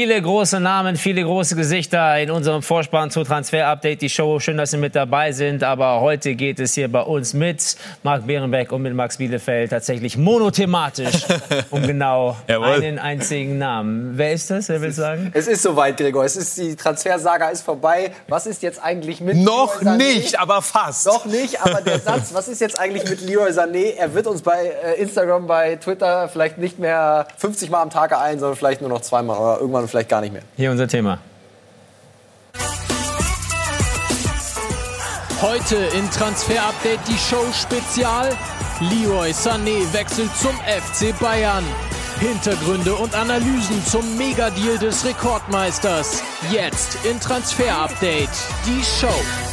Viele große Namen, viele große Gesichter in unserem Vorspann zu Transfer Update, die Show. Schön, dass Sie mit dabei sind. Aber heute geht es hier bei uns mit Marc Behrenbeck und mit Max Bielefeld tatsächlich monothematisch um genau einen einzigen Namen. Wer ist das? Wer will sagen? Es ist soweit, Gregor. Es ist die Transfersaga ist vorbei. Was ist jetzt eigentlich mit Noch nicht, aber fast. Noch nicht, aber der Satz, was ist jetzt eigentlich mit Leroy Sané? Er wird uns bei äh, Instagram, bei Twitter vielleicht nicht mehr 50 Mal am Tag ereilen, sondern vielleicht nur noch zweimal oder irgendwann vielleicht gar nicht mehr. Hier unser Thema. Heute in Transfer Update die Show Spezial. Leroy Sané wechselt zum FC Bayern. Hintergründe und Analysen zum Megadeal des Rekordmeisters. Jetzt in Transfer Update die Show.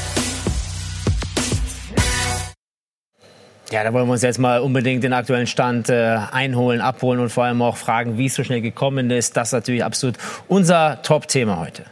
Ja, da wollen wir uns jetzt mal unbedingt den aktuellen Stand äh, einholen, abholen und vor allem auch fragen, wie es so schnell gekommen ist. Das ist natürlich absolut unser Top-Thema heute.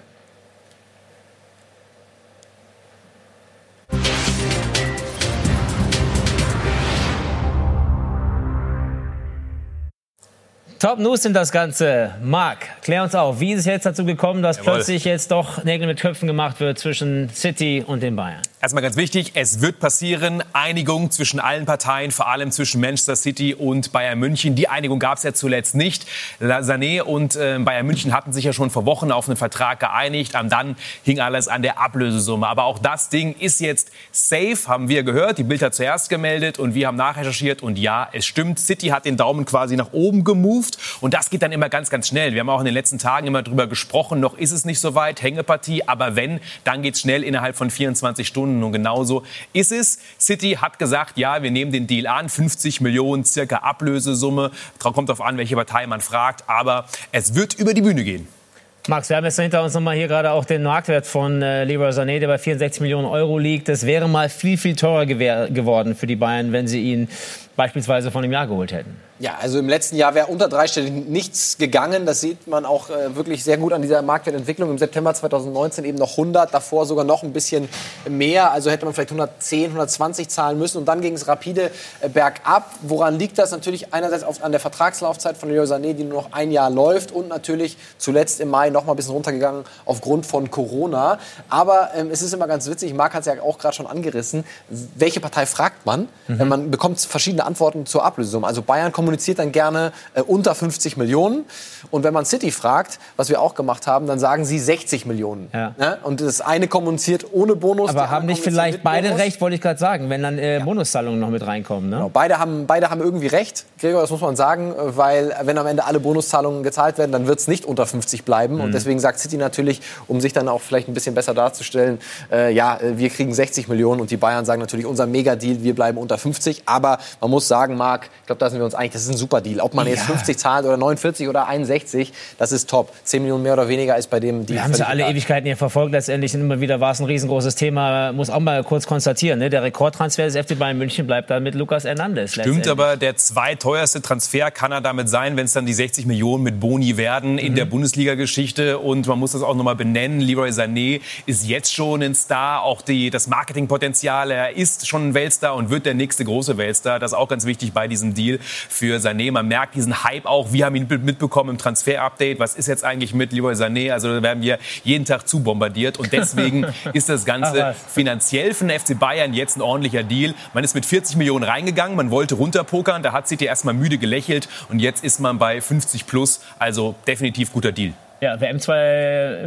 Top News sind das Ganze. Marc, klär uns auf, wie ist es jetzt dazu gekommen, dass Jawohl. plötzlich jetzt doch Nägel mit Köpfen gemacht wird zwischen City und den Bayern? Erstmal ganz wichtig, es wird passieren. Einigung zwischen allen Parteien, vor allem zwischen Manchester City und Bayern München. Die Einigung gab es ja zuletzt nicht. Sané und äh, Bayern München hatten sich ja schon vor Wochen auf einen Vertrag geeinigt. Und dann hing alles an der Ablösesumme. Aber auch das Ding ist jetzt safe, haben wir gehört. Die Bild hat zuerst gemeldet und wir haben nachrecherchiert. Und ja, es stimmt, City hat den Daumen quasi nach oben gemoved. Und das geht dann immer ganz, ganz schnell. Wir haben auch in den letzten Tagen immer drüber gesprochen. Noch ist es nicht so weit, Hängepartie. Aber wenn, dann geht es schnell innerhalb von 24 Stunden. Stunden. Und genauso ist es. City hat gesagt, ja, wir nehmen den Deal an, 50 Millionen circa Ablösesumme. Kommt darauf an, welche Partei man fragt. Aber es wird über die Bühne gehen. Max, wir haben jetzt hinter uns nochmal hier gerade auch den Marktwert von äh, Leroy Sané, der bei 64 Millionen Euro liegt. Das wäre mal viel, viel teurer geworden für die Bayern, wenn sie ihn beispielsweise von dem Jahr geholt hätten. Ja, also im letzten Jahr wäre unter dreistellig nichts gegangen. Das sieht man auch äh, wirklich sehr gut an dieser Marktwertentwicklung. Im September 2019 eben noch 100, davor sogar noch ein bisschen mehr. Also hätte man vielleicht 110, 120 zahlen müssen. Und dann ging es rapide äh, bergab. Woran liegt das? Natürlich einerseits auf, an der Vertragslaufzeit von Leroy Sané, die nur noch ein Jahr läuft. Und natürlich zuletzt im Mai noch mal ein bisschen runtergegangen aufgrund von Corona. Aber ähm, es ist immer ganz witzig, Marc hat es ja auch gerade schon angerissen, welche Partei fragt man? Mhm. Man bekommt verschiedene Antworten zur Ablösung. Also Bayern kommuniziert dann gerne äh, unter 50 Millionen. Und wenn man City fragt, was wir auch gemacht haben, dann sagen sie 60 Millionen. Ja. Ne? Und das eine kommuniziert ohne Bonus. Aber haben nicht vielleicht beide Bonus. recht, wollte ich gerade sagen, wenn dann äh, ja. Bonuszahlungen noch mit reinkommen. Ne? Genau. Beide, haben, beide haben irgendwie recht, Gregor, das muss man sagen, weil wenn am Ende alle Bonuszahlungen gezahlt werden, dann wird es nicht unter 50 bleiben. Mhm. Und deswegen sagt City natürlich, um sich dann auch vielleicht ein bisschen besser darzustellen, äh, ja, äh, wir kriegen 60 Millionen und die Bayern sagen natürlich, unser Megadeal, wir bleiben unter 50. Aber man muss sagen, Marc, ich glaube, da sind wir uns einig, das ist ein super Deal. Ob man jetzt 50 zahlt oder 49 oder 61, das ist top. 10 Millionen mehr oder weniger ist bei dem Deal. Wir haben es ja alle Ewigkeiten hier verfolgt. Letztendlich und immer wieder war es ein riesengroßes Thema. Muss auch mal kurz konstatieren. Ne? Der Rekordtransfer des FC Bayern München bleibt da mit Lukas Hernandez. Stimmt, aber der zweiteuerste Transfer kann er damit sein, wenn es dann die 60 Millionen mit Boni werden in mhm. der Bundesliga-Geschichte. Und man muss das auch nochmal benennen. Leroy Sané ist jetzt schon ein Star. Auch die, das Marketingpotenzial. Er ist schon ein Weltstar und wird der nächste große Weltstar. Das ist auch ganz wichtig bei diesem Deal für Sané. Man merkt diesen Hype auch. Wir haben ihn mitbekommen im Transfer-Update. Was ist jetzt eigentlich mit Leroy Sané? Also da werden wir jeden Tag zu bombardiert. Und deswegen ist das Ganze finanziell für den FC Bayern jetzt ein ordentlicher Deal. Man ist mit 40 Millionen reingegangen. Man wollte runterpokern. Da hat City erstmal müde gelächelt. Und jetzt ist man bei 50 plus. Also definitiv guter Deal. Ja, WM, 2,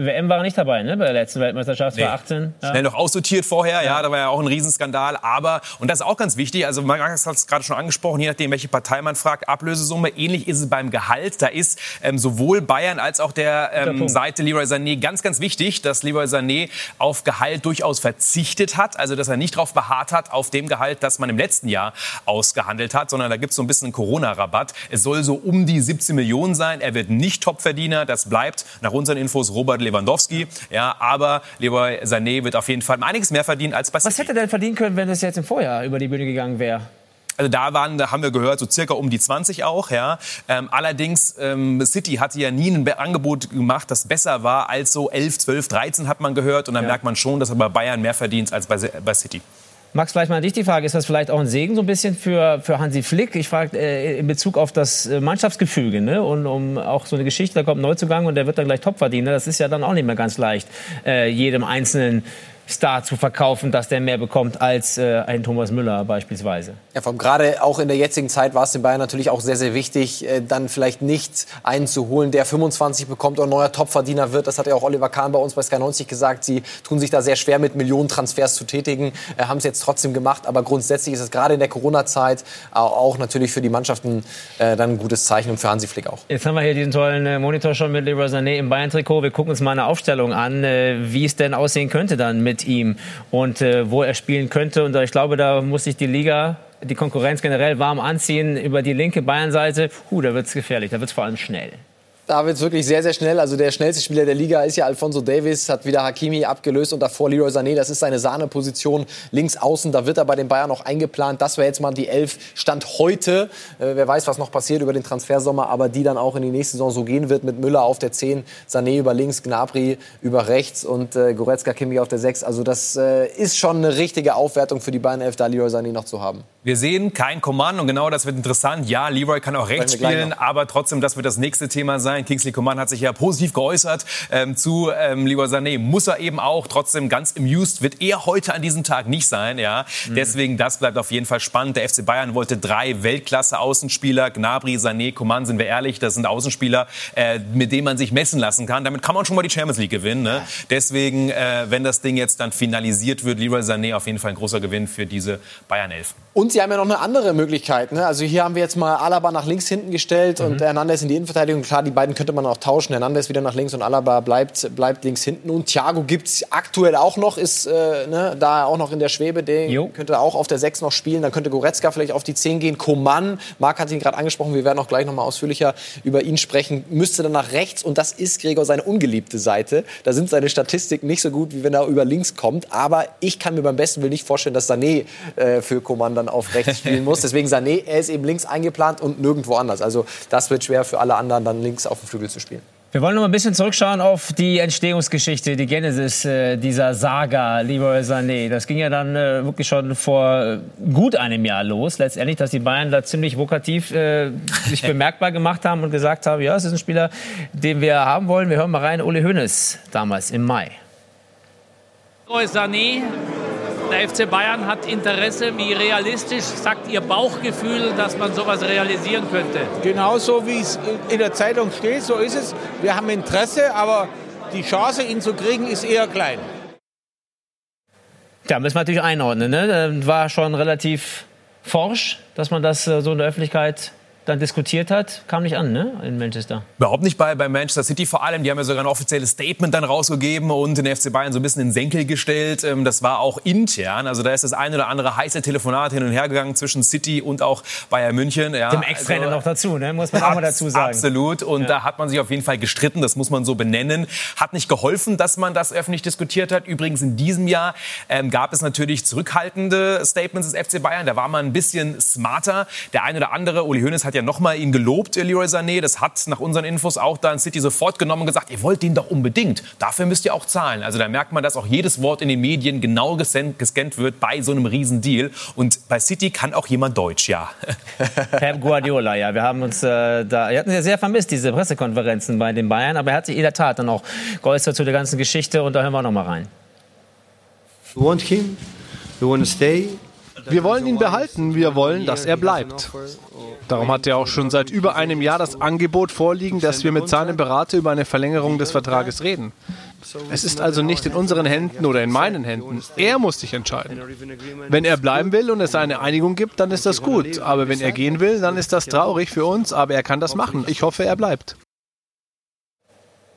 WM war nicht dabei, ne? Bei der letzten Weltmeisterschaft nee. 2018. Ja. Schnell noch aussortiert vorher, ja. ja. da war ja auch ein Riesenskandal. Aber, und das ist auch ganz wichtig, also Max hat es gerade schon angesprochen, je nachdem, welche Partei man fragt, Ablösesumme. Ähnlich ist es beim Gehalt. Da ist ähm, sowohl Bayern als auch der ähm, Seite Leroy Sané ganz, ganz wichtig, dass Leroy Sané auf Gehalt durchaus verzichtet hat. Also, dass er nicht darauf beharrt hat, auf dem Gehalt, das man im letzten Jahr ausgehandelt hat, sondern da gibt es so ein bisschen einen Corona-Rabatt. Es soll so um die 17 Millionen sein. Er wird nicht Topverdiener, das bleibt bleibt nach unseren Infos Robert Lewandowski. Ja, aber Leroy Sané wird auf jeden Fall einiges mehr verdienen als bei City. Was hätte er denn verdienen können, wenn es jetzt im Vorjahr über die Bühne gegangen wäre? Also da waren, da haben wir gehört, so circa um die 20 auch. Ja. Ähm, allerdings, ähm, City hatte ja nie ein Angebot gemacht, das besser war als so 11, 12, 13 hat man gehört. Und dann ja. merkt man schon, dass er bei Bayern mehr verdient als bei, bei City. Max, vielleicht mal an dich die Frage, ist das vielleicht auch ein Segen so ein bisschen für, für Hansi Flick? Ich frage äh, in Bezug auf das äh, Mannschaftsgefüge ne? und um auch so eine Geschichte, da kommt ein Neuzugang und der wird dann gleich Topverdiener. Das ist ja dann auch nicht mehr ganz leicht, äh, jedem Einzelnen Star zu verkaufen, dass der mehr bekommt als äh, ein Thomas Müller beispielsweise. Ja, vor allem gerade auch in der jetzigen Zeit war es den Bayern natürlich auch sehr, sehr wichtig, äh, dann vielleicht nicht einen zu holen, der 25 bekommt ein neuer Topverdiener wird. Das hat ja auch Oliver Kahn bei uns bei Sky 90 gesagt. Sie tun sich da sehr schwer mit Millionentransfers zu tätigen, äh, haben es jetzt trotzdem gemacht. Aber grundsätzlich ist es gerade in der Corona-Zeit auch natürlich für die Mannschaften äh, dann ein gutes Zeichen und für Hansi Flick auch. Jetzt haben wir hier diesen tollen äh, Monitor schon mit Leroy Sané im Bayern-Trikot. Wir gucken uns mal eine Aufstellung an, äh, wie es denn aussehen könnte dann mit mit ihm und äh, wo er spielen könnte. Und ich glaube, da muss sich die Liga die Konkurrenz generell warm anziehen über die linke Bayernseite. Huh, da wird es gefährlich, da wird es vor allem schnell. Da wird es wirklich sehr, sehr schnell. Also der schnellste Spieler der Liga ist ja Alfonso Davis, hat wieder Hakimi abgelöst und davor Leroy Sané. Das ist seine Sahneposition links außen. Da wird er bei den Bayern noch eingeplant. Das wäre jetzt mal die Elf Stand heute. Äh, wer weiß, was noch passiert über den Transfersommer, aber die dann auch in die nächste Saison so gehen wird mit Müller auf der 10, Sané über links, Gnabry über rechts und äh, Goretzka, Kimi auf der 6. Also das äh, ist schon eine richtige Aufwertung für die Bayern Elf, da Leroy Sané noch zu haben. Wir sehen kein Command und genau das wird interessant. Ja, Leroy kann auch rechts spielen, aber trotzdem, das wird das nächste Thema sein. Kingsley Coman hat sich ja positiv geäußert ähm, zu ähm, Leroy Sané. Muss er eben auch. Trotzdem ganz amused wird er heute an diesem Tag nicht sein. Ja, mhm. deswegen das bleibt auf jeden Fall spannend. Der FC Bayern wollte drei Weltklasse-Außenspieler. Gnabry, Sané, Coman, sind wir ehrlich, das sind Außenspieler, äh, mit denen man sich messen lassen kann. Damit kann man schon mal die Champions League gewinnen. Ne? Deswegen, äh, wenn das Ding jetzt dann finalisiert wird, Leroy Sané auf jeden Fall ein großer Gewinn für diese Bayern 11. Und sie haben ja noch eine andere Möglichkeit. Ne? Also hier haben wir jetzt mal Alaba nach links hinten gestellt mhm. und Hernandez in die Innenverteidigung. Klar, die beiden könnte man auch tauschen. Hernandez wieder nach links und Alaba bleibt, bleibt links hinten. Und Thiago gibt es aktuell auch noch, ist äh, ne, da auch noch in der Schwebe. Der jo. könnte auch auf der 6 noch spielen. Dann könnte Goretzka vielleicht auf die 10 gehen. Koman, Marc hat ihn gerade angesprochen, wir werden auch gleich noch mal ausführlicher über ihn sprechen, müsste dann nach rechts. Und das ist Gregor seine ungeliebte Seite. Da sind seine Statistiken nicht so gut, wie wenn er über links kommt. Aber ich kann mir beim besten Willen nicht vorstellen, dass Sané äh, für Koman dann auf rechts spielen muss. Deswegen Sané, er ist eben links eingeplant und nirgendwo anders. Also das wird schwer für alle anderen, dann links auf dem Flügel zu spielen. Wir wollen noch ein bisschen zurückschauen auf die Entstehungsgeschichte, die Genesis äh, dieser Saga Leroy Sané. Das ging ja dann äh, wirklich schon vor äh, gut einem Jahr los, letztendlich, dass die Bayern da ziemlich vokativ äh, sich bemerkbar gemacht haben und gesagt haben, ja, es ist ein Spieler, den wir haben wollen. Wir hören mal rein, Uli Hoeneß damals im Mai. Leroy Sané der FC Bayern hat Interesse. Wie realistisch sagt Ihr Bauchgefühl, dass man sowas realisieren könnte? Genauso wie es in der Zeitung steht, so ist es. Wir haben Interesse, aber die Chance, ihn zu kriegen, ist eher klein. Ja, müssen wir natürlich einordnen. Ne? War schon relativ forsch, dass man das äh, so in der Öffentlichkeit dann diskutiert hat, kam nicht an, ne, in Manchester. Überhaupt nicht bei, bei Manchester City vor allem. Die haben ja sogar ein offizielles Statement dann rausgegeben und den FC Bayern so ein bisschen in den Senkel gestellt. Ähm, das war auch intern. Also da ist das eine oder andere heiße Telefonat hin und her gegangen zwischen City und auch Bayern München. Ja, Dem Ex-Trainer also, noch dazu, ne? muss man auch mal dazu sagen. Absolut. Und ja. da hat man sich auf jeden Fall gestritten. Das muss man so benennen. Hat nicht geholfen, dass man das öffentlich diskutiert hat. Übrigens in diesem Jahr ähm, gab es natürlich zurückhaltende Statements des FC Bayern. Da war man ein bisschen smarter. Der eine oder andere, Uli Hoeneß hat ja noch mal ihn gelobt, Leroy Sané. Das hat nach unseren Infos auch dann City sofort genommen und gesagt, ihr wollt den doch unbedingt. Dafür müsst ihr auch zahlen. Also da merkt man, dass auch jedes Wort in den Medien genau gescannt wird bei so einem Riesendeal. Und bei City kann auch jemand Deutsch, ja. Pep Guardiola, ja. Wir haben uns äh, da, wir hatten ja sehr vermisst, diese Pressekonferenzen bei den Bayern. Aber er hat sich in der Tat dann auch geäußert zu der ganzen Geschichte. Und da hören wir noch mal rein. We want him. We want to stay. Wir wollen ihn behalten, wir wollen, dass er bleibt. Darum hat er auch schon seit über einem Jahr das Angebot vorliegen, dass wir mit seinem Berater über eine Verlängerung des Vertrages reden. Es ist also nicht in unseren Händen oder in meinen Händen. Er muss sich entscheiden. Wenn er bleiben will und es eine Einigung gibt, dann ist das gut. Aber wenn er gehen will, dann ist das traurig für uns, aber er kann das machen. Ich hoffe, er bleibt.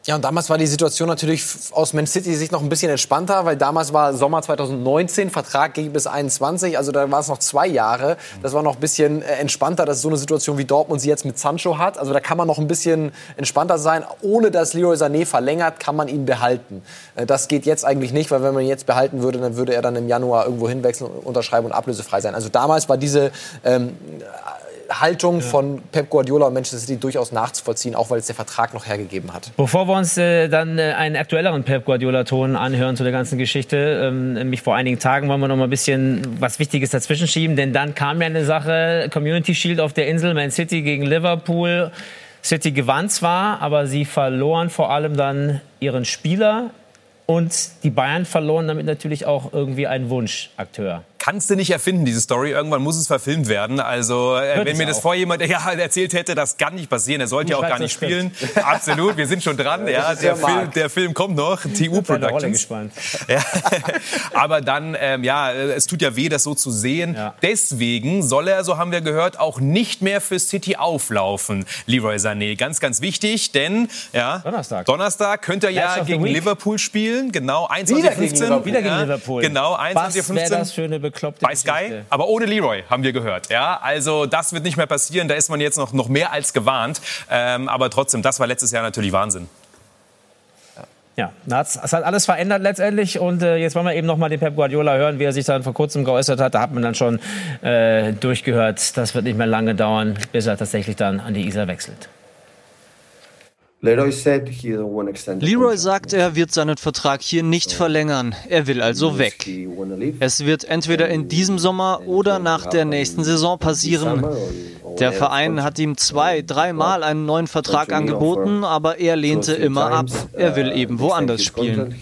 Ja, und damals war die Situation natürlich aus Man City Sicht noch ein bisschen entspannter, weil damals war Sommer 2019, Vertrag ging bis 21, also da war es noch zwei Jahre. Das war noch ein bisschen äh, entspannter, dass so eine Situation wie Dortmund sie jetzt mit Sancho hat. Also da kann man noch ein bisschen entspannter sein. Ohne dass Leroy Sané verlängert, kann man ihn behalten. Äh, das geht jetzt eigentlich nicht, weil wenn man ihn jetzt behalten würde, dann würde er dann im Januar irgendwo hinwechseln, unterschreiben und ablösefrei sein. Also damals war diese ähm, Haltung ja. von Pep Guardiola und Manchester City durchaus nachzuvollziehen, auch weil es der Vertrag noch hergegeben hat. Bevor wir uns äh, dann äh, einen aktuelleren Pep Guardiola-Ton anhören zu der ganzen Geschichte, ähm, nämlich vor einigen Tagen wollen wir noch mal ein bisschen was Wichtiges dazwischen schieben, denn dann kam ja eine Sache, Community Shield auf der Insel, Man City gegen Liverpool. City gewann zwar, aber sie verloren vor allem dann ihren Spieler und die Bayern verloren damit natürlich auch irgendwie einen Wunschakteur kannst du nicht erfinden, diese Story. Irgendwann muss es verfilmt werden. Also, äh, wenn mir das vor jemand ja, erzählt hätte, das kann nicht passieren. Er sollte ja auch gar nicht spielen. Absolut, wir sind schon dran. ja, der, Film, der Film kommt noch. TU Productions. Ja. Aber dann, ähm, ja, es tut ja weh, das so zu sehen. Ja. Deswegen soll er, so haben wir gehört, auch nicht mehr für City auflaufen, Leroy Sané. Ganz, ganz wichtig, denn ja, Donnerstag, Donnerstag könnte er ja gegen Liverpool spielen. Genau, 21.15 Wieder gegen Liverpool. Genau, 21.15 bekloppte Bei Sky, Geschichte. aber ohne Leroy, haben wir gehört. Ja, also das wird nicht mehr passieren. Da ist man jetzt noch, noch mehr als gewarnt. Ähm, aber trotzdem, das war letztes Jahr natürlich Wahnsinn. Ja, es hat alles verändert letztendlich und äh, jetzt wollen wir eben noch mal den Pep Guardiola hören, wie er sich dann vor kurzem geäußert hat. Da hat man dann schon äh, durchgehört, das wird nicht mehr lange dauern, bis er tatsächlich dann an die Isar wechselt. Leroy sagt, er wird seinen Vertrag hier nicht verlängern. Er will also weg. Es wird entweder in diesem Sommer oder nach der nächsten Saison passieren. Der Verein hat ihm zwei, dreimal einen neuen Vertrag angeboten, aber er lehnte immer ab. Er will eben woanders spielen.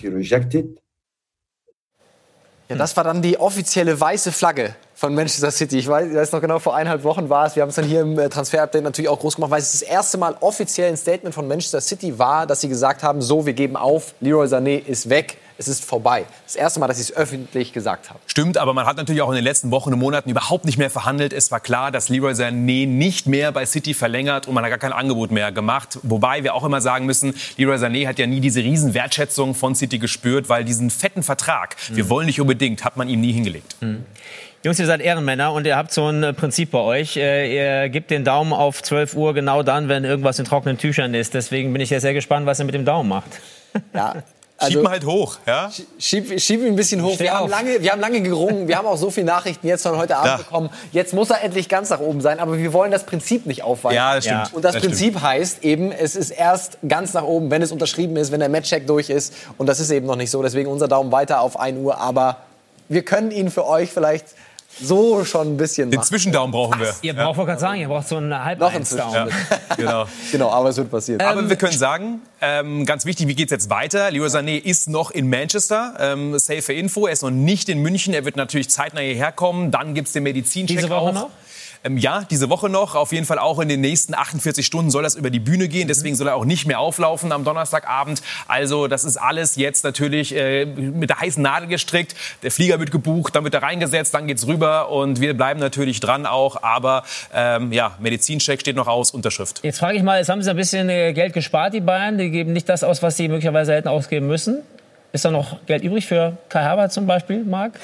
Ja, das war dann die offizielle weiße Flagge von Manchester City. Ich weiß, ich weiß noch genau, vor eineinhalb Wochen war es. Wir haben es dann hier im äh, Transfer-Update natürlich auch groß gemacht, weil es das erste Mal offiziell ein Statement von Manchester City war, dass sie gesagt haben, so, wir geben auf, Leroy Sané ist weg es ist vorbei. Das erste Mal, dass sie es öffentlich gesagt haben. Stimmt, aber man hat natürlich auch in den letzten Wochen und Monaten überhaupt nicht mehr verhandelt. Es war klar, dass Leroy Sané nicht mehr bei City verlängert und man hat gar kein Angebot mehr gemacht. Wobei wir auch immer sagen müssen, Leroy Sané hat ja nie diese riesen Wertschätzung von City gespürt, weil diesen fetten Vertrag, mhm. wir wollen nicht unbedingt, hat man ihm nie hingelegt. Mhm. Jungs, ihr seid Ehrenmänner und ihr habt so ein äh, Prinzip bei euch. Äh, ihr gebt den Daumen auf 12 Uhr genau dann, wenn irgendwas in trockenen Tüchern ist. Deswegen bin ich ja sehr gespannt, was ihr mit dem Daumen macht. Ja, also, schieb mal halt hoch, ja? Schieb, schieb ihn ein bisschen hoch. Wir haben, lange, wir haben lange gerungen. Wir haben auch so viele Nachrichten jetzt von heute Abend ja. bekommen. Jetzt muss er endlich ganz nach oben sein. Aber wir wollen das Prinzip nicht aufweichen. Ja, das stimmt. Und das, das Prinzip stimmt. heißt eben, es ist erst ganz nach oben, wenn es unterschrieben ist, wenn der Matchcheck durch ist. Und das ist eben noch nicht so. Deswegen unser Daumen weiter auf 1 Uhr. Aber wir können ihn für euch vielleicht so schon ein bisschen Den Zwischendaumen brauchen wir. Ihr braucht, ja. gerade sagen, ihr braucht so einen halben Noch einen Daumen. Ja. genau. genau, aber es wird passieren. Aber ähm, wir können sagen, ähm, ganz wichtig, wie geht es jetzt weiter? Leroy Sané ist noch in Manchester. Ähm, safe Info, er ist noch nicht in München. Er wird natürlich zeitnah hierher kommen. Dann gibt es den Medizincheck Diese Woche auch. noch? Ähm, ja, diese Woche noch. Auf jeden Fall auch in den nächsten 48 Stunden soll das über die Bühne gehen. Deswegen soll er auch nicht mehr auflaufen am Donnerstagabend. Also das ist alles jetzt natürlich äh, mit der heißen Nadel gestrickt. Der Flieger wird gebucht, dann wird er reingesetzt, dann geht's rüber und wir bleiben natürlich dran auch. Aber ähm, ja, Medizincheck steht noch aus, Unterschrift. Jetzt frage ich mal, jetzt haben Sie ein bisschen äh, Geld gespart, die Bayern. Die geben nicht das aus, was sie möglicherweise hätten ausgeben müssen. Ist da noch Geld übrig für Kai Havertz zum Beispiel, Marc?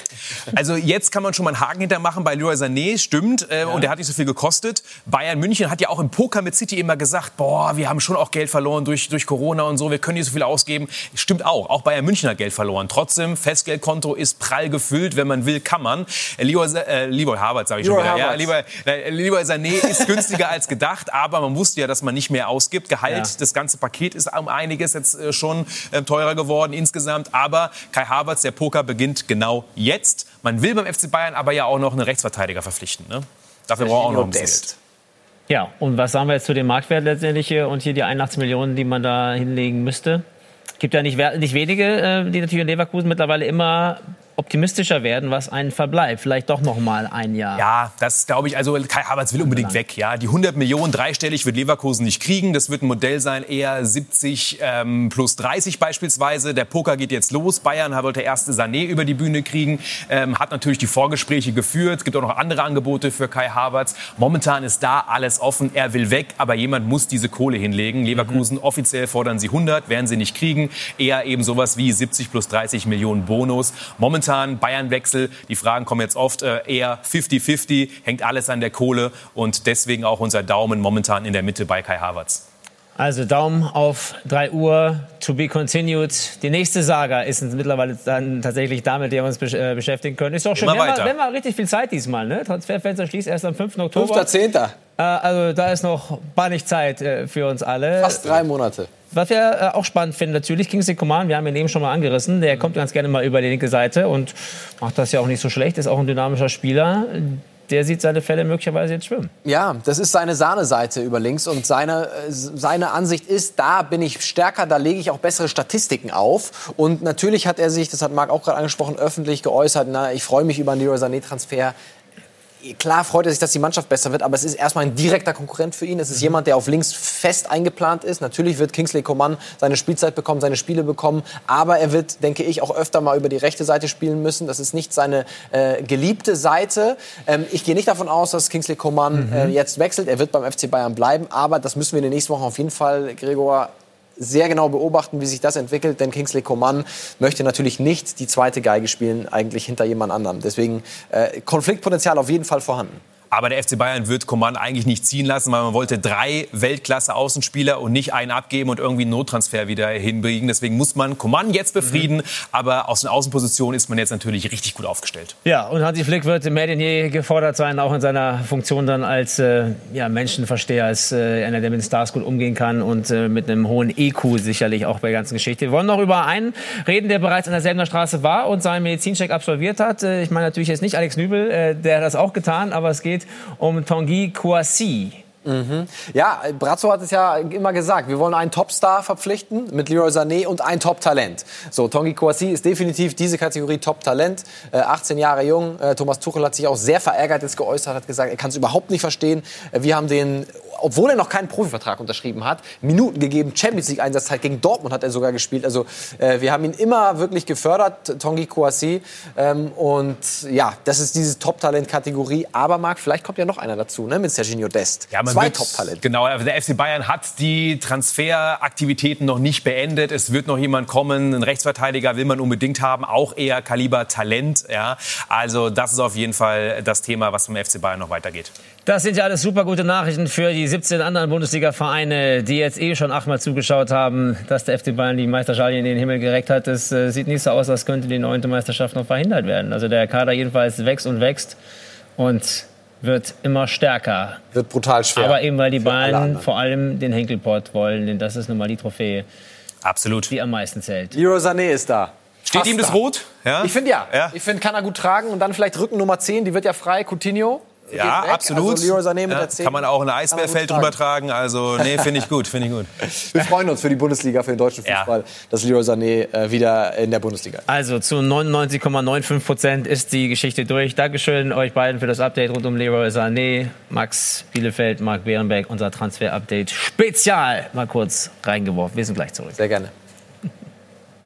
Also jetzt kann man schon mal einen Haken hintermachen bei Leroy Sané, stimmt. Äh, ja. Und der hat nicht so viel gekostet. Bayern München hat ja auch im Poker mit City immer gesagt, boah, wir haben schon auch Geld verloren durch, durch Corona und so, wir können nicht so viel ausgeben. Stimmt auch, auch Bayern München hat Geld verloren. Trotzdem, Festgeldkonto ist prall gefüllt, wenn man will, kann man. Äh, Leroy, äh, Leroy Havertz, sage ich Leroy schon wieder. Ja, Leroy, Leroy Sané ist günstiger als gedacht, aber man wusste ja, dass man nicht mehr ausgibt. Gehalt, ja. das ganze Paket ist um einiges jetzt äh, schon äh, teurer geworden insgesamt. Aber Kai Havertz, der Poker beginnt genau jetzt. Man will beim FC Bayern aber ja auch noch einen Rechtsverteidiger verpflichten. Ne? Dafür man auch noch ein bisschen Geld. Ja, und was sagen wir jetzt zu dem Marktwert letztendlich und hier die 81 Millionen, die man da hinlegen müsste? Gibt ja nicht, nicht wenige, äh, die natürlich in Leverkusen mittlerweile immer optimistischer werden, was einen verbleibt. Vielleicht doch noch mal ein Jahr. Ja, das glaube ich. Also Kai Havertz will unbedingt weg. Ja, die 100 Millionen dreistellig wird Leverkusen nicht kriegen. Das wird ein Modell sein, eher 70 ähm, plus 30 beispielsweise. Der Poker geht jetzt los. Bayern wollte erste Sané über die Bühne kriegen, ähm, hat natürlich die Vorgespräche geführt. Es gibt auch noch andere Angebote für Kai Havertz. Momentan ist da alles offen. Er will weg, aber jemand muss diese Kohle hinlegen. Leverkusen mhm. offiziell fordern sie 100, werden sie nicht kriegen. Eher eben sowas wie 70 plus 30 Millionen Bonus. Momentan momentan Bayern-Wechsel, die Fragen kommen jetzt oft äh, eher 50-50, hängt alles an der Kohle. Und deswegen auch unser Daumen momentan in der Mitte bei Kai Havertz. Also Daumen auf 3 Uhr, to be continued. Die nächste Saga ist mittlerweile dann tatsächlich damit, die wir uns äh, beschäftigen können. Ist doch schön. Wir haben, wir haben richtig viel Zeit diesmal. Ne? Transferfenster schließt erst am 5. Oktober. 5.10. Äh, also da ist noch bannig Zeit äh, für uns alle. Fast drei Monate. Was wir äh, auch spannend finden, natürlich Kingsley Coman, wir haben ihn eben schon mal angerissen, der kommt ganz gerne mal über die linke Seite und macht das ja auch nicht so schlecht, ist auch ein dynamischer Spieler der sieht seine Fälle möglicherweise jetzt schwimmen. Ja, das ist seine Sahneseite über links und seine, seine Ansicht ist, da bin ich stärker, da lege ich auch bessere Statistiken auf. Und natürlich hat er sich, das hat Marc auch gerade angesprochen, öffentlich geäußert, na, ich freue mich über einen Leroy Sané-Transfer klar freut er sich, dass die Mannschaft besser wird, aber es ist erstmal ein direkter Konkurrent für ihn. Es ist mhm. jemand, der auf links fest eingeplant ist. Natürlich wird Kingsley Coman seine Spielzeit bekommen, seine Spiele bekommen, aber er wird, denke ich, auch öfter mal über die rechte Seite spielen müssen. Das ist nicht seine äh, geliebte Seite. Ähm, ich gehe nicht davon aus, dass Kingsley Coman mhm. äh, jetzt wechselt. Er wird beim FC Bayern bleiben, aber das müssen wir in den nächsten Wochen auf jeden Fall, Gregor, sehr genau beobachten, wie sich das entwickelt, denn Kingsley Coman möchte natürlich nicht die zweite Geige spielen, eigentlich hinter jemand anderem. Deswegen äh, Konfliktpotenzial auf jeden Fall vorhanden. Aber der FC Bayern wird Coman eigentlich nicht ziehen lassen, weil man wollte drei Weltklasse-Außenspieler und nicht einen abgeben und irgendwie einen Nottransfer wieder hinbringen. Deswegen muss man Coman jetzt befrieden. Mhm. Aber aus den Außenpositionen ist man jetzt natürlich richtig gut aufgestellt. Ja, und Hansi Flick wird mehr denn je gefordert sein, auch in seiner Funktion dann als äh, ja, Menschenversteher, als äh, einer, der mit den Stars gut umgehen kann und äh, mit einem hohen EQ sicherlich auch bei der ganzen Geschichte. Wir wollen noch über einen reden, der bereits an der Selbener Straße war und seinen Medizincheck absolviert hat. Äh, ich meine natürlich jetzt nicht Alex Nübel, äh, der hat das auch getan, aber es geht um Tanguy Kouassi. Mhm. Ja, Brazzo hat es ja immer gesagt, wir wollen einen Topstar verpflichten mit Leroy Sané und ein Top-Talent. So, Tongi Kouassi ist definitiv diese Kategorie Top-Talent, äh, 18 Jahre jung. Äh, Thomas Tuchel hat sich auch sehr verärgert jetzt geäußert, hat gesagt, er kann es überhaupt nicht verstehen. Äh, wir haben den obwohl er noch keinen Profivertrag unterschrieben hat, Minuten gegeben. Champions League Einsatzzeit gegen Dortmund hat er sogar gespielt. Also äh, wir haben ihn immer wirklich gefördert, Tongi Kouassi. Ähm, und ja, das ist diese Top-Talent-Kategorie. Aber Marc, vielleicht kommt ja noch einer dazu, ne, mit Serginho Dest. Ja, Zwei Top-Talent. Genau, also der FC Bayern hat die Transferaktivitäten noch nicht beendet. Es wird noch jemand kommen. Ein Rechtsverteidiger will man unbedingt haben, auch eher Kaliber Talent. Ja. Also das ist auf jeden Fall das Thema, was vom FC Bayern noch weitergeht. Das sind ja alles super gute Nachrichten für die 17 anderen Bundesliga-Vereine, die jetzt eh schon achtmal zugeschaut haben, dass der FC Bayern die Meisterschale in den Himmel gereckt hat. Es äh, sieht nicht so aus, als könnte die neunte Meisterschaft noch verhindert werden. Also der Kader jedenfalls wächst und wächst und wird immer stärker. Wird brutal schwer. Aber eben, weil die Bayern vor allem den Henkelpott wollen, denn das ist nun mal die Trophäe, Absolut. die am meisten zählt. Leroy Sané ist da. Steht Fast ihm das Rot? Ja? Ich finde ja. ja. Ich finde, kann er gut tragen. Und dann vielleicht Rücken Nummer 10, die wird ja frei, Coutinho. Ja, absolut. Also Sané mit ja, kann man auch ein Eisbärfeld drüber tragen. Also, nee, finde ich gut, finde ich gut. Wir freuen uns für die Bundesliga, für den deutschen Fußball, ja. dass Leroy Sané äh, wieder in der Bundesliga ist. Also zu 99,95 Prozent ist die Geschichte durch. Dankeschön euch beiden für das Update rund um Leroy Sané. Max Bielefeld, Marc Bärenberg, unser Transfer-Update Spezial. Mal kurz reingeworfen. Wir sind gleich zurück. Sehr gerne.